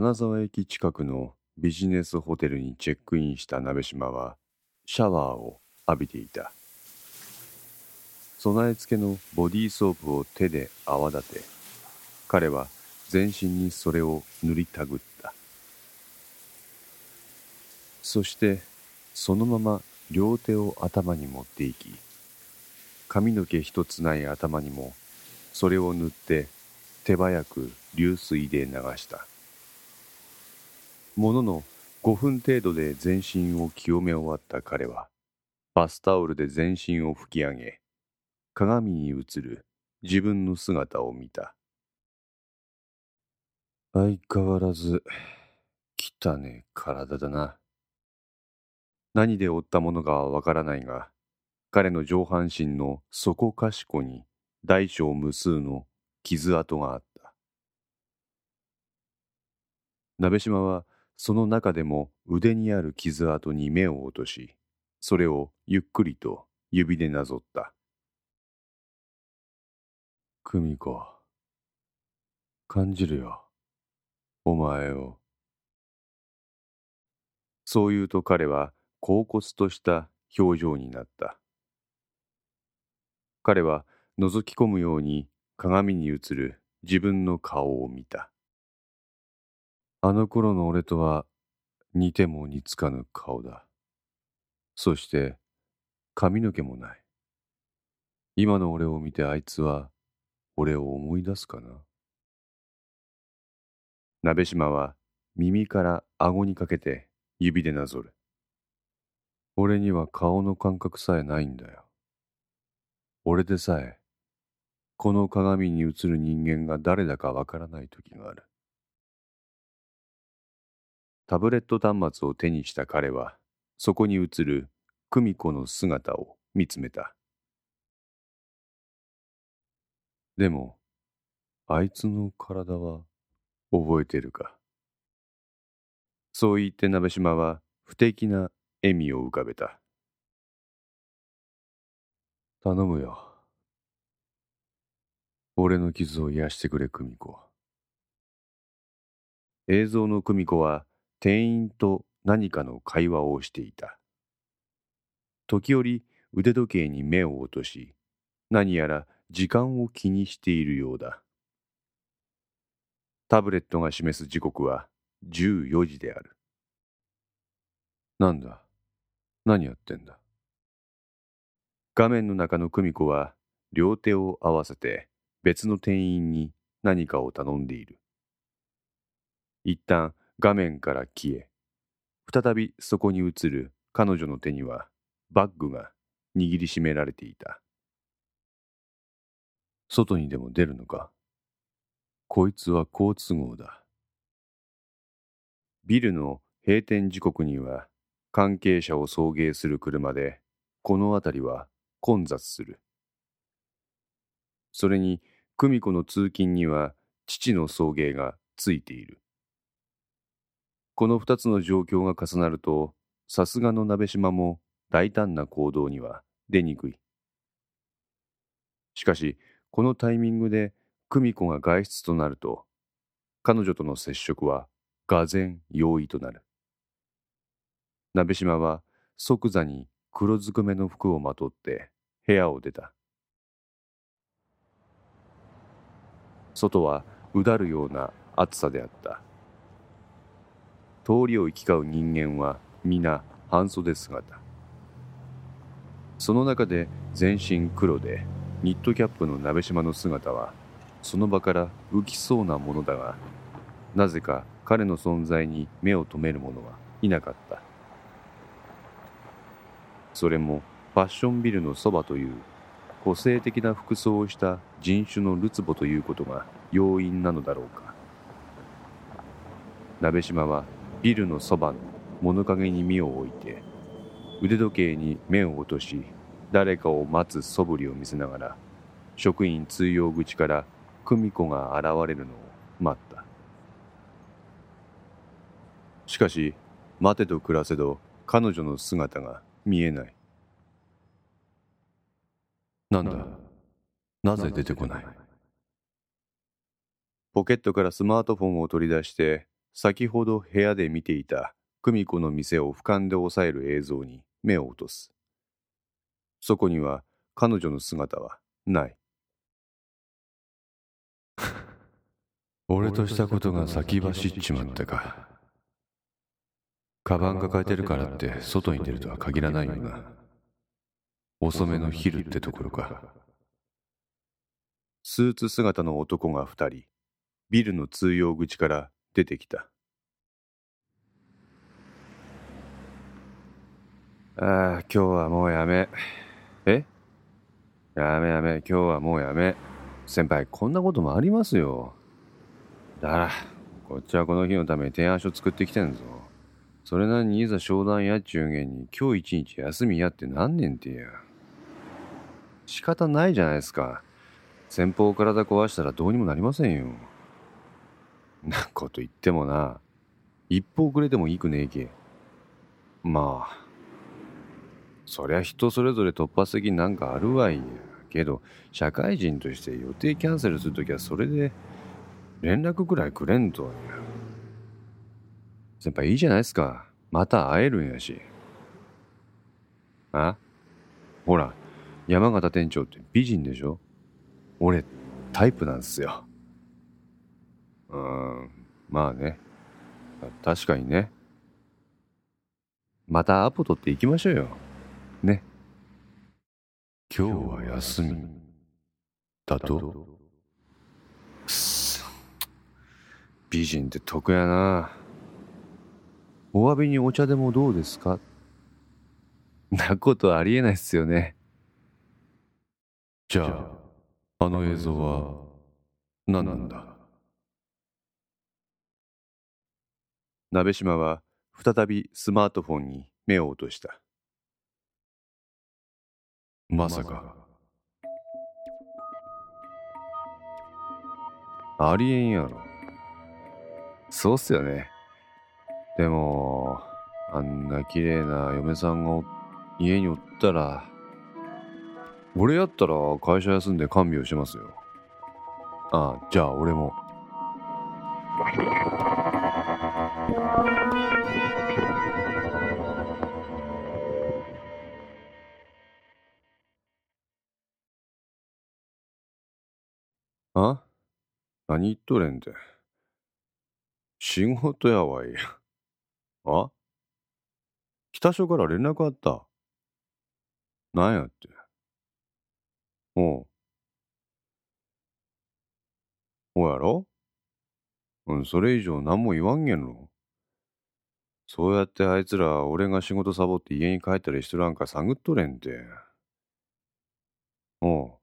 金沢駅近くのビジネスホテルにチェックインした鍋島はシャワーを浴びていた。備え付けのボディーソープを手で泡立て彼は全身にそれを塗りたぐった。そしてそのまま両手を頭に持っていき髪の毛一つない頭にもそれを塗って手早く流水で流した。ものの5分程度で全身を清め終わった彼はバスタオルで全身を拭き上げ鏡に映る自分の姿を見た。相変わらず汚ね体だな。何で負ったものかはわからないが彼の上半身の底かしこに大小無数の傷跡があった。鍋島はその中でも腕にある傷跡に目を落としそれをゆっくりと指でなぞった久美子感じるよ。お前を。そう言うと彼は恍惚とした表情になった。彼は覗き込むように鏡に映る自分の顔を見た。あの頃の俺とは似ても似つかぬ顔だ。そして髪の毛もない。今の俺を見てあいつは俺を思い出すかな。鍋島は耳から顎にかけて指でなぞる。俺には顔の感覚さえないんだよ。俺でさえこの鏡に映る人間が誰だかわからない時がある。タブレット端末を手にした彼はそこに映る久美子の姿を見つめた。でもあいつの体は覚えてるか。そう言って鍋島は不敵な笑みを浮かべた。頼むよ。俺の傷を癒してくれ久美子。映像の久美子は店員と何かの会話をしていた。時折腕時計に目を落とし何やら時間を気にしているようだ。タブレットが示す時刻は14時である。なんだ？何やってんだ？画面の中の久美子は両手を合わせて別の店員に何かを頼んでいる。一旦画面から消え再びそこに映る彼女の手にはバッグが握りしめられていた。外にでも出るのか？こいつは好都合だ。ビルの閉店時刻には関係者を送迎する車でこの辺りは混雑する。それに久美子の通勤には父の送迎がついている。この二つの状況が重なるとさすがの鍋島も大胆な行動には出にくい。しかしこのタイミングで久美子が外出となると彼女との接触はがぜ容易となる。鍋島は即座に黒ずくめの服をまとって部屋を出た。外はうだるような暑さであった。通りを行き交う人間は皆半袖姿。その中で全身黒でニットキャップの鍋島の姿はその場から浮きそうなものだがなぜか彼の存在に目を留める者はいなかった。それもファッションビルのそばという個性的な服装をした人種のるつぼということが要因なのだろうか。鍋島はビルのそばの物陰に身を置いて腕時計に目を落とし誰かを待つ素振りを見せながら職員通用口から久美子が現れるのを待った。しかし待てど暮らせど彼女の姿が見えない。なんだ？なぜ出てこない？ポケットからスマートフォンを取り出して先ほど部屋で見ていた久美子の店を俯瞰で抑える映像に目を落とす。そこには彼女の姿はない。俺としたことが先走っちまったか。カバン抱えてるからって外に出るとは限らないよな。遅めの昼ってところか。スーツ姿の男が二人、ビルの通用口から出てきた。ああ、今日はもうやめ。え？やめやめ、今日はもうやめ。先輩、こんなこともありますよ。だら、こっちはこの日のために提案書作ってきてんぞ。それなりにいざ商談やっちゅうげんに今日一日休みやって何年ってや。仕方ないじゃないですか。先方体壊したらどうにもなりませんよ。なこと言ってもな、一歩遅れてもいいくねえけ。まあ、そりゃ人それぞれ突発的になんかあるわいや。けど、社会人として予定キャンセルするときはそれで連絡くらいくれんと。先輩いいじゃないですか。また会えるんやし。あ？ほら、山形店長って美人でしょ？俺、タイプなんすよ。うん、まあね。確かにね。またアポ取って行きましょうよ。ね。今日は休み。だとくっそ。美人って得やな。お詫びにお茶でもどうですか？なことありえないっすよね。じゃあ、あの映像は何なんだ？鍋島は再びスマートフォンに目を落とした。まさか。ありえんやろ。そうっすよね。でも、あんな綺麗な嫁さんがお家におったら、俺やったら会社休んで看病しますよ。ああ、じゃあ俺も。何言っとれんて。仕事やわい。あ？北署から連絡あった？なんやって。おう。おやろ？うん、それ以上何も言わんげんろ。そうやってあいつら俺が仕事サボって家に帰ったりしとらんか探っとれんて。おう。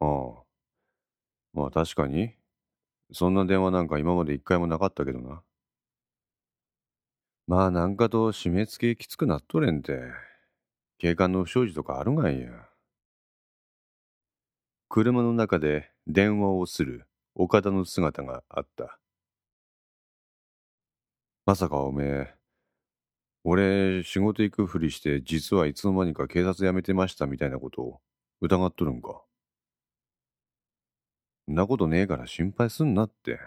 ああ。まあ確かに。そんな電話なんか今まで一回もなかったけどな。まあなんかと締め付けきつくなっとれんて。警官の不祥事とかあるがんや。車の中で電話をする岡田の姿があった。まさかおめえ、俺仕事行くふりして実はいつの間にか警察辞めてましたみたいなことを疑っとるんか。んなことねえから心配すんなって。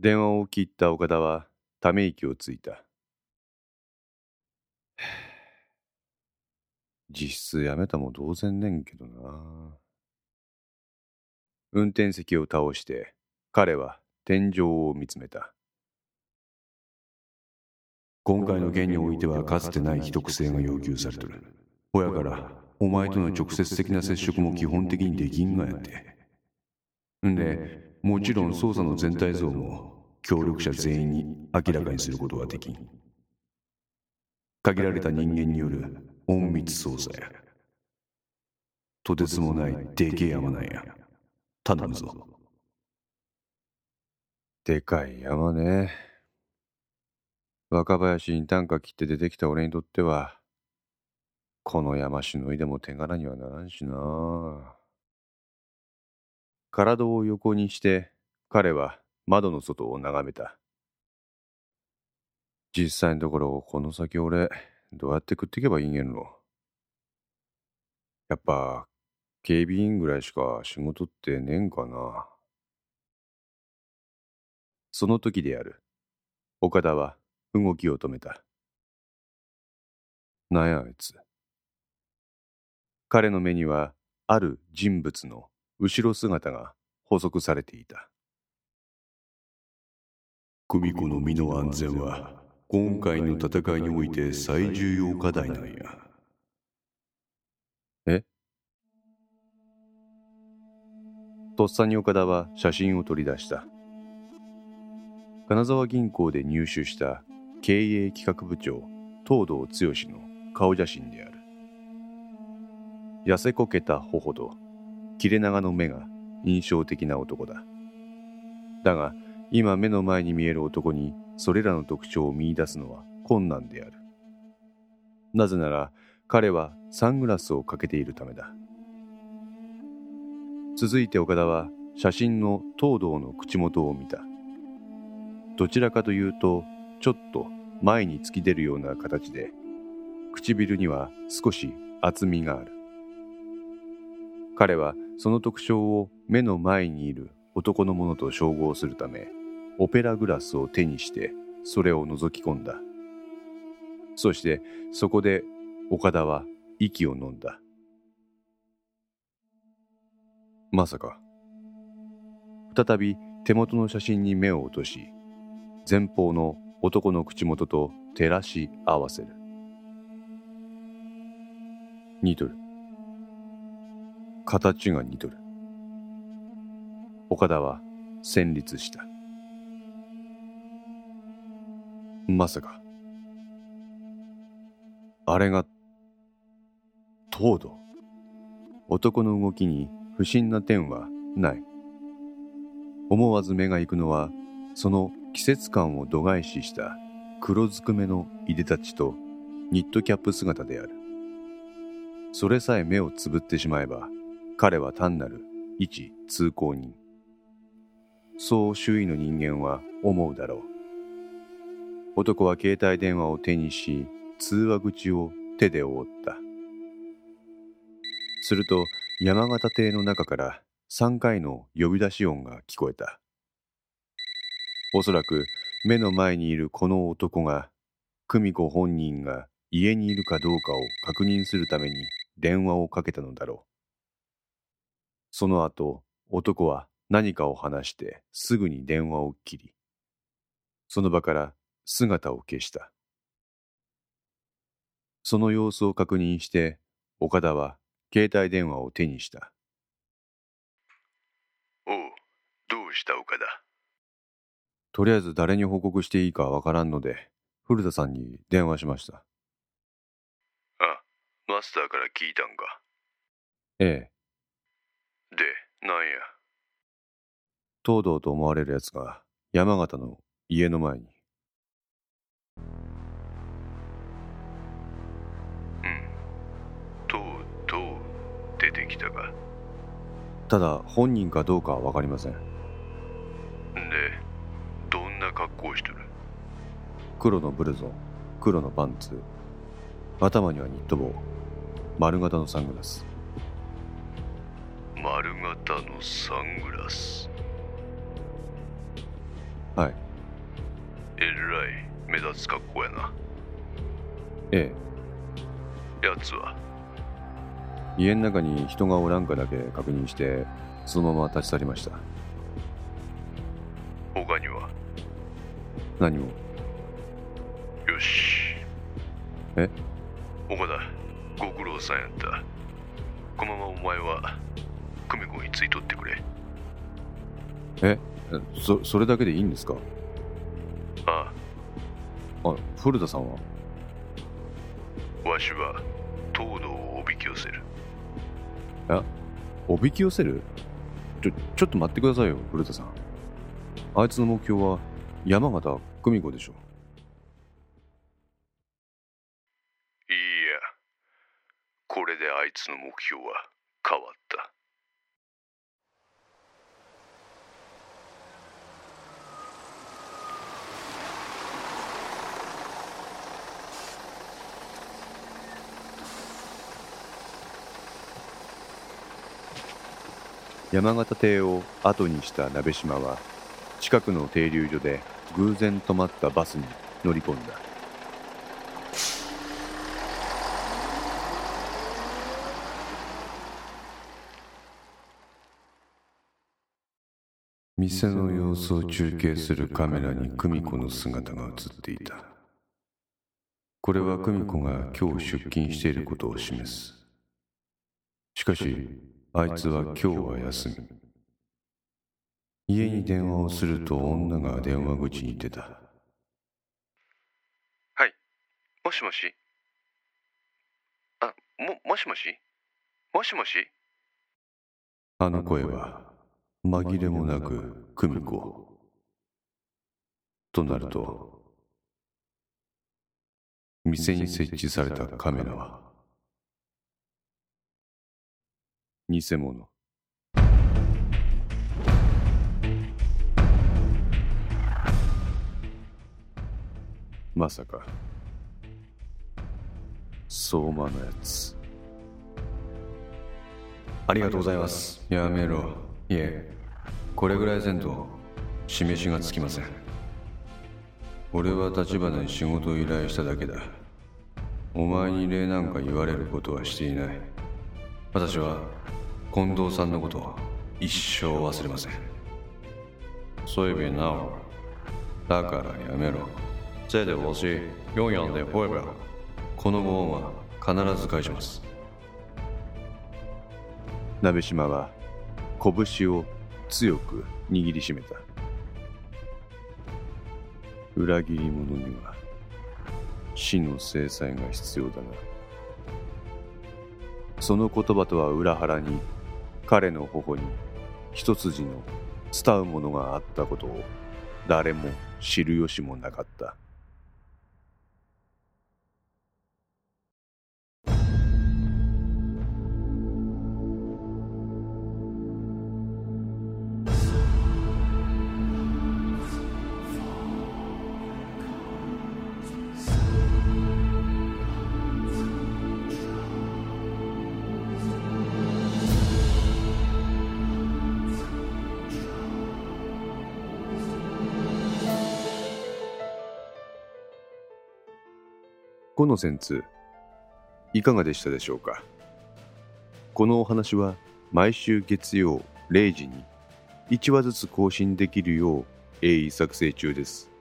電話を切った岡田はため息をついた。実質やめたも同然ねんけどな。運転席を倒して彼は天井を見つめた。今回の件においてはかつてない秘匿性が要求されとる。ほやから、お前との直接的な接触も基本的にできんがやって。んで、もちろん捜査の全体像も協力者全員に明らかにすることはできん。限られた人間による隠密捜査や。とてつもないでけえ山なんや。頼むぞ。でかい山ね。若林に短歌切って出てきた俺にとっては、この山しのいでも手柄にはならんしな。体を横にして彼は窓の外を眺めた。実際のところこの先俺どうやって食っていけばいいんげんろ。やっぱ警備員ぐらいしか仕事ってねえんかな。その時である岡田は動きを止めたなんやあいつ彼の目にはある人物の後ろ姿が補足されていた。久美子の身の安全は今回の戦いにおいて最重要課題なんや。え？とっさに岡田は写真を取り出した。金沢銀行で入手した経営企画部長東堂剛の顔写真である痩せこけた頬と切れ長の目が印象的な男だ。だが今目の前に見える男にそれらの特徴を見出すのは困難である。なぜなら彼はサングラスをかけているためだ。続いて岡田は写真の東堂の口元を見た。どちらかというとちょっと前に突き出るような形で唇には少し厚みがある。彼はその特徴を目の前にいる男のものと照合するためオペラグラスを手にしてそれを覗き込んだ。そしてそこで岡田は息を飲んだ。まさか。再び手元の写真に目を落とし前方の男の口元と照らし合わせる。似とる形が似とる。岡田は戦慄した。まさかあれが東堂。男の動きに不審な点はない。思わず目が行くのはその季節感を度外視した黒ずくめのいでたちとニットキャップ姿である。それさえ目をつぶってしまえば彼は単なる一通行人。そう周囲の人間は思うだろう。男は携帯電話を手にし通話口を手で覆った。すると山形邸の中から3回の呼び出し音が聞こえた。おそらく目の前にいるこの男が久美子本人が家にいるかどうかを確認するために電話をかけたのだろう。その後男は何かを話してすぐに電話を切りその場から姿を消した。その様子を確認して岡田は携帯電話を手にした。おうどうした岡田？とりあえず誰に報告していいかわからんので古田さんに電話しました。あマスターから聞いたんか。ええでなんや？東堂と思われるやつが山形の家の前に。うん。とうとう出てきたか。ただ本人かどうかは分かりません。でどんな格好しとる？黒のブルゾン黒のパンツ頭にはニット帽丸型のサングラス丸型のサングラス。はい。えらい目立つ格好やな。えやつは？え家の中に人がおらんかだけ確認してそのまま立ち去りました。他には？何もよし。え？岡田ご苦労さんやった。このままお前は久美子についとってくれ。えそそれだけでいいんですか？ああ。古田さんは？あわしは東堂をおびき寄せる。おびき寄せる？ちょちょっと待ってくださいよ古田さん。あいつの目標は山形久美子でしょ。いいや。これであいつの目標は変わった山形邸を後にした鍋島は近くの停留所で偶然止まったバスに乗り込んだ。店の様子を中継するカメラに久美子の姿が映っていた。これは久美子が今日出勤していることを示す。しかしあいつは今日は休み。家に電話をすると女が電話口に出た。はい。もしもし？あももしもし？もしもし？あの声は紛れもなく久美子。となると店に設置されたカメラは偽物。まさか。相馬のやつ。ありがとうございます。やめろ。いえ。これぐらいせんと示しがつきません。俺は立花に仕事を依頼しただけだ。お前に礼なんか言われることはしていない。私は近藤さんのことを一生忘れません。そういえばなおだからやめろ。这で我是永遠で会不このご恩は必ず返します。鍋島は拳を強く握りしめた。裏切り者には死の制裁が必要だな。その言葉とは裏腹に彼の頬に一筋の伝うものがあったことを誰も知る由もなかった。この戦通いかがでしたでしょうか？このお話は毎週月曜0時に1話ずつ更新できるよう鋭意作成中です。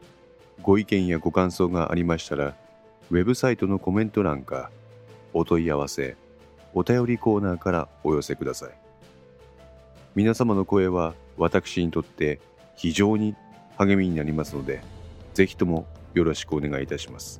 ご意見やご感想がありましたらウェブサイトのコメント欄かお問い合わせお便りコーナーからお寄せください。皆様の声は私にとって非常に励みになりますのでぜひともよろしくお願いいたします。